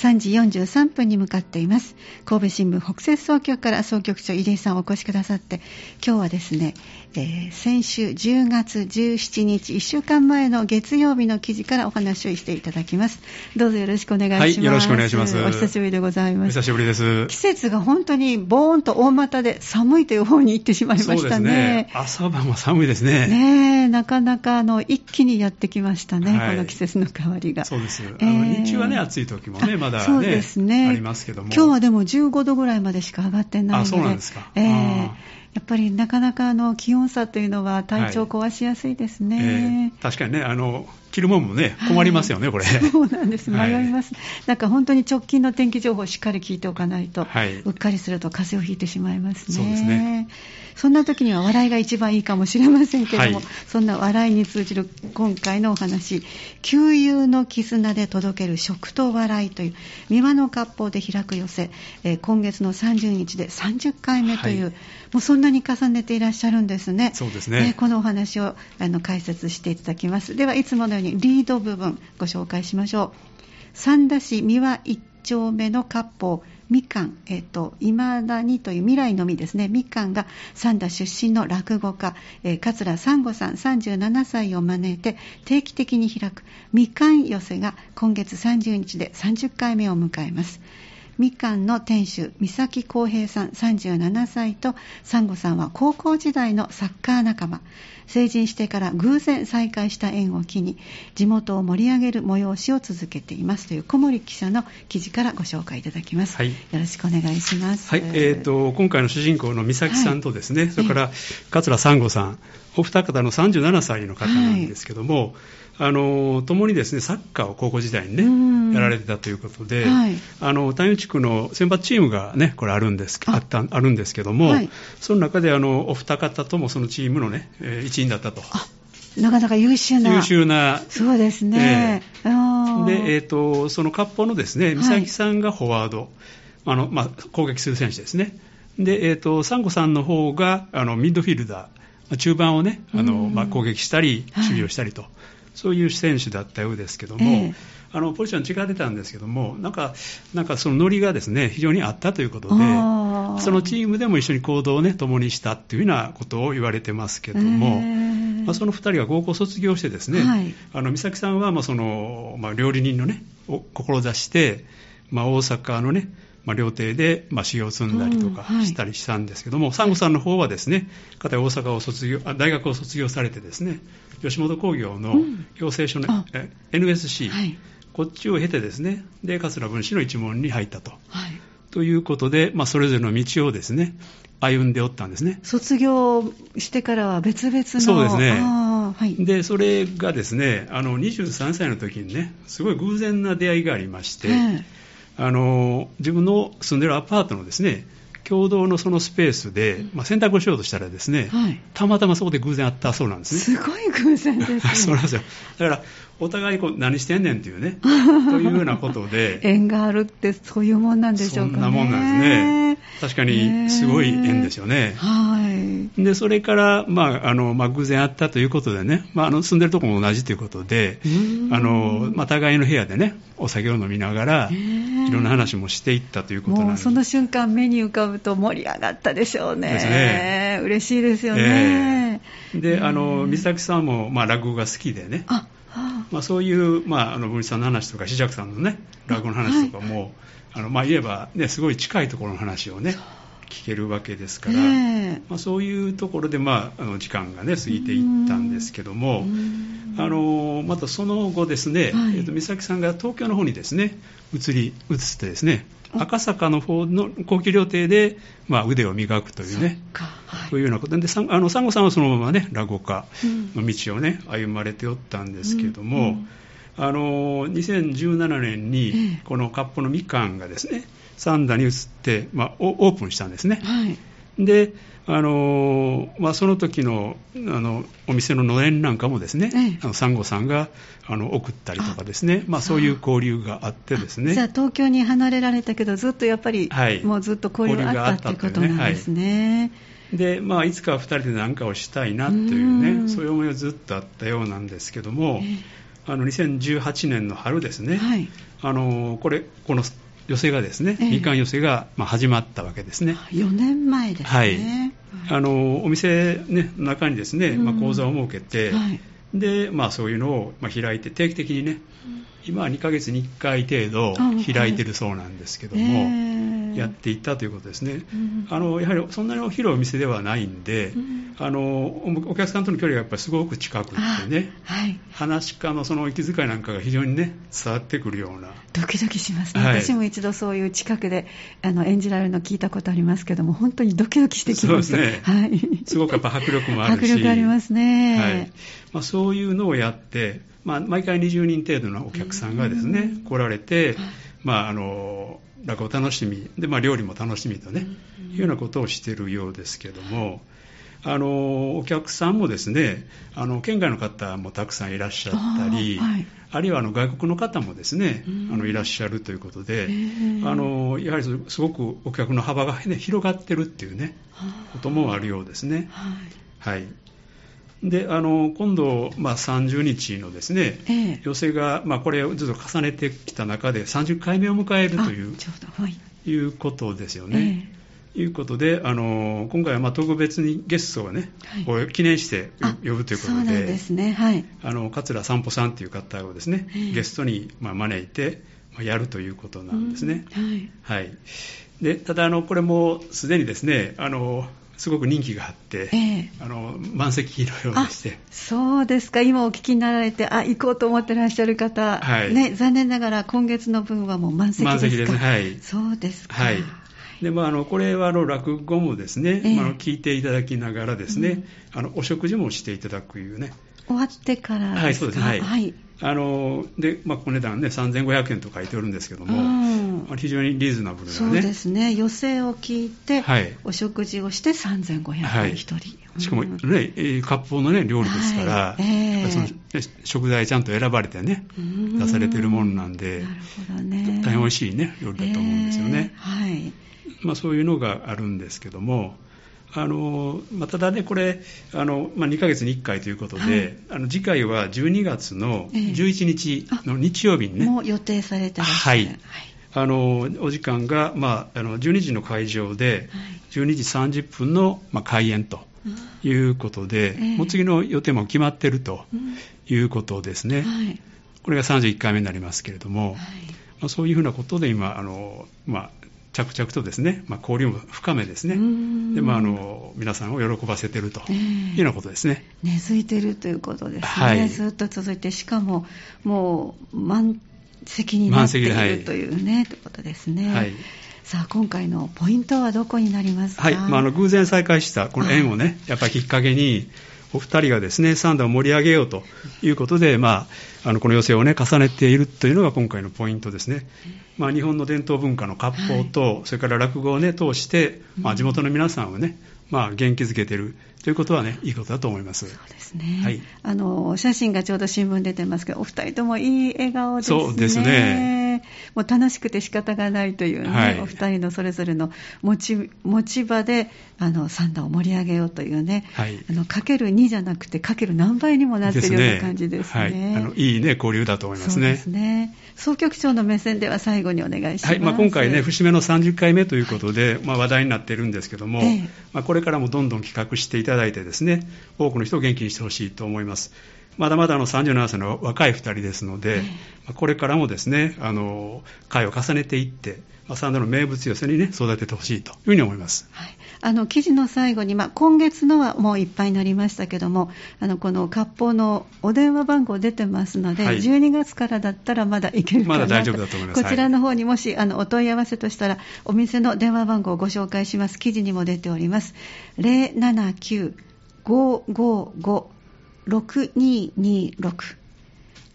3時43分に向かっています。神戸新聞北摂総局から総局長入江さんお越しくださって今日はですね、えー、先週10月17日1週間前の月曜日の記事からお話をしていただきます。どうぞよろしくお願いします、はい、よろしくお願いします。お久しぶりでございます。お久しぶりです。季節が本当にボーンと大股で寒いという方に行ってしまいましたね。ね。朝晩は寒いですね。ねなかなかあの一気にやってきましたね、はい、この季節の変わりが。そうです、えー、日中はね暑い時もねまだねそうですね。ありますけども。今日はでも15度ぐらいまでしか上がってないのであそうなんですか、えーやっぱりなかなかあの気温差というのは体調を壊しやすいですね、はいえ。ー、確かにねあの着るもんもね、困りますよね、はい、これ。そうなんです、迷います、はい、なんか本当に直近の天気情報をしっかり聞いておかないと、はい、うっかりすると風邪をひいてしまいますね。そうですね。そんな時には笑いが一番いいかもしれませんけれども、はい、そんな笑いに通じる今回のお話、旧友の絆で届ける食と笑いという、三輪の割烹で開く寄せ、えー、今月の30日で30回目という、はい、もうそんなに重ねていらっしゃるんですね。そうですね。えー、このお話をあの解説していただきます。では、いつものようにリード部分ご紹介しましょう。三田市三輪一丁目の割烹、みかん、えっ、ー、と、未だにという未来のみですね、みかんが三田出身の落語家、えー、桂三吾さん37歳を招いて定期的に開くみかん寄せが今月30日で30回目を迎えます。みかんの店主三崎康平さん37歳とサンゴさんは高校時代のサッカー仲間。成人してから偶然再会した縁を機に地元を盛り上げる催しを続けています。という小森記者の記事からご紹介いただきます、はい、よろしくお願いします、はい。えーと、今回の主人公の美咲さんとですね、はい、それから桂三吾さんお二方の37歳の方なんですけども、はい。あの共にですねサッカーを高校時代にね、やられてたということで、はい、あの谷地区の選抜チームがねこれあるんですあったあるんですけども、はい、その中であのお二方ともそのチームのね、えー、一員だったと。なかなか優秀な。優秀な。そうですね。えー、で、えっ、ー、と、その割烹のですね、美咲さんがフォワード、はい、あの、まあ、攻撃する選手ですね。で、えっ、ー、と、サンゴさんの方が、あの、ミッドフィルダー、中盤をね、あの、まあ、攻撃したり、守備をしたりと。はいそういう選手だったようですけども、えー、あのポジション違ってたんですけども、なんか、なんかそのノリがですね非常にあったということで、そのチームでも一緒に行動をね共にしたっていうようなことを言われてますけども、えー、まあ、その2人が高校卒業してですね、はい、あの美咲さんはまあその、まあ、料理人のねを志して、まあ、大阪のねまあ、料亭で、まあ、修行を積んだりとかしたりしたんですけども、うんはい、サンゴさんの方はですね、かた大阪を卒業、大学を卒業されてですね、吉本興業の養成所の、うん、NSC、はい、こっちを経てですね、で、桂文枝の一門に入ったと。はい、ということで、まあ、それぞれの道をですね、歩んでおったんですね。卒業してからは別々の。そうですね。はい、で、それがですね、あの、23歳の時にね、すごい偶然な出会いがありまして、えーあの自分の住んでるアパートのですね共同のそのスペースで、まあ、洗濯をしようとしたらですね、はい、たまたまそこで偶然会ったそうなんですね。すごい偶然ですね。そうなんですよ。だから、お互いこう何してんねんっていうね、というようなことで。縁があるってそういうもんなんでしょうかね。そんなもんなんですね。確かにすごい縁ですよね。はい。で、それから、まあ、あの、まあ、偶然会ったということでね、まあ、あの、住んでるとこも同じということで、あの、まあ、互いの部屋でね、お酒を飲みながら、いろんな話もしていったということなんです。その瞬間目に浮かぶと盛り上がったでしょうね。ですね。嬉しいですよね。えー、で、あの、水崎さんも、まあ、落語が好きでね。あまあ、そういう、まあ、あの文枝さんの話とか、志尺さんのね、落語の話とかも、はい、あのまあ、言えば、ね、すごい近いところの話をね、聞けるわけですから、え。ー、まあ、そういうところで、まあ、あの時間がね、過ぎていったんですけども、あのまたその後ですね、はい、えーと、美咲さんが東京の方にですね、移り、移ってですね、赤坂の方の高級料亭で、まあ、腕を磨くというね、はい、そういうようなことで、あのサンゴさんはそのままね、落語家の道をね、歩まれておったんですけども、うん。うん。あの2017年にこのカップのみかんがですね、三田に移って、まあ、オープンしたんですね。はい、であのまあ、その時のあのお店ののれんなんかもですね、ええ、あのサンゴさんがあの送ったりとかですね。まあ、そう。いう交流があってですね。じゃあ東京に離れられたけどずっとやっぱり、はい、もうずっと交流があったということなんですね。でまあ、いつかは2人で何かをしたいなというね。そういう思いがずっとあったようなんですけども、えあの2018年の春ですね、はい、あのこれこの寄せがですね、ええ。みかん寄せが、まあ、始まったわけですね。4年前ですね。はい。あのお店、ね、の中にですね、まあ、講座を設けて、はい。でまあ、そういうのを、まあ、開いて定期的にね、今は2ヶ月に1回程度開いてるそうなんですけども、えーやっていったということですね。うん。あのやはりそんなに広いお店ではないんで、うん。あのおお客さんとの距離がやっぱりすごく近くってね、あはい。話し家のその息遣いなんかが非常にね伝わってくるような。ドキドキしますね、はい。私も一度そういう近くであの演じられるの聞いたことありますけども、本当にドキドキしてきます。そうですね。はい、すごくやっぱ迫力もあるし。迫力ありますね。はい。まあ、そういうのをやって、まあ、毎回20人程度のお客さんがですね、来られて、まあ、あの落語楽しみ。で、まあ、料理も楽しみとね、いうようなことをしているようですけども。あのお客さんもですねあの県外の方もたくさんいらっしゃったり、あーはい。あるいはあの外国の方もですねうん。あのいらっしゃるということで、あのやはりすごくお客の幅が、ね、広がってるっていうねこともあるようですね。はい。はい、であの今度、まあ、30日のですね、ええ寄席が、まあ、これをずっと重ねてきた中で30回目を迎えるというあちょうど、はい。いうことですよね。いうことであの今回はまあ特別にゲストをね、はい記念してあ呼ぶということそうでですね。はい。あの桂散歩さんという方をですね、ええゲストにまあ招いて、まあやるということなんですね。うんはい。はい、でただあの、これもすでにですねあのすごく人気があって、ええ。あの満席のようあでして、そうですか、今お聞きになられて、あ行こうと思ってらっしゃる方、はい。ね、残念ながら今月の分はもう満席ですか。満席ですね。はい。そうですか、はい。でまあ、あのこれはあの落語もですね、ええ。まああの聞いていただきながらですね、うん。あのお食事もしていただくいうね、終わってからですか、はいそうですね。はい。はい。あのでまあ、お値段ね、3500円と書いておるんですけども、うん。まあ非常にリーズナブルなそうね、ですね、予定を聞いて、はい。お食事をして3500はい円一人、しかも、ねうんえー割烹の、ね、料理ですから、はい。ええ。やっぱりそのえ食材ちゃんと選ばれてね、うん。出されてるものなんでなるほどね、大変美味しい、ね、料理だと思うんですよね。えーはい。まあ、そういうのがあるんですけども、あのまあ、ただね、これ、あのまあ、2ヶ月に1回ということで、はい。あの次回は12月のええ。11日の日曜日にね、もう予定されてらっしゃる、はいあのお時間が、まあ、あの12時の会場で、12時30分の、まあ、開演ということで、ええ。もう次の予定も決まってるとうん。いうことですね。はい。これが31回目になりますけれども、はい。まあ、そういうふうなことで今、あのまあ、着々とですね、まあ、交流も深めですね、うん。でまあ、あの皆さんを喜ばせているとええ。いうようなことですね。根付いてるということですね、はい。ずっと続いて、しかももう満席になっているというね、ということですね。はい。さあ、今回のポイントはどこになりますか、はい。まあ、あの偶然再開したこの縁をね、やっぱりきっかけに、お二人がですね、サンダーを盛り上げようということで、まあ、あのこの寄席をね、重ねているというのが今回のポイントですね。まあ、日本の伝統文化の割烹と、それから落語をね、通して、まあ、地元の皆さんをね、まあ、元気づけているということはね、いいことだと思います。そうですね、はいあの写真がちょうど新聞出てますけど、お二人ともいい笑顔ですね。そうですねもう楽しくて仕方がないというね、はいお二人のそれぞれの持ち持ち場であのサンダーを盛り上げようというね、はいあのかける2じゃなくてかける何倍にもなっているような感じですね。はい、あのいいね、交流だと思いますねそうです。ね。総局長の目線では最後にお願いします。はいまあ、今回ね、節目の30回目ということで、まあ、話題になっているんですけども、ええまあ、これからもどんどん企画していただいてですね、多くの人を元気にしてほしいと思います。まだまだあの37歳の若い2人ですので、ええまあこれからもですね、あの、会を重ねていって、まあ、サンドの名物寄せにね、育ててほしいというふうに思います。はい、あの記事の最後に、まあ、今月のはもういっぱいになりましたけども、あのこの割烹のお電話番号出てますので、はい12月からだったらまだいけるかなとまだ大丈夫だと思いますこちらの方にもしあのお問い合わせとしたら、お店の電話番号をご紹介します。記事にも出ております。6226。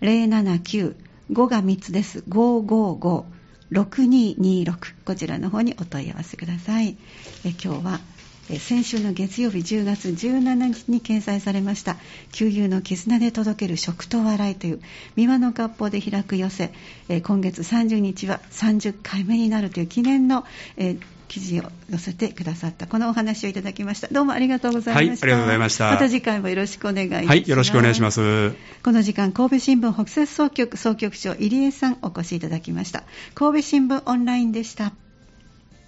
079 5が3つです。555 6226こちらの方にお問い合わせください。え今日はえ先週の月曜日10月17日に掲載されました「旧友の絆で届ける食と笑い」という三輪の割烹で開く寄せえ今月30日は30回目になるという記念のえ記事を寄せてくださった。このお話をいただきました。どうもありがとうございました、はい、ありがとうございました。また次回もよろしくお願いいたします。はいよろしくお願いします。この時間神戸新聞北摂総局総局長入江さんお越しいただきました。神戸新聞オンラインでした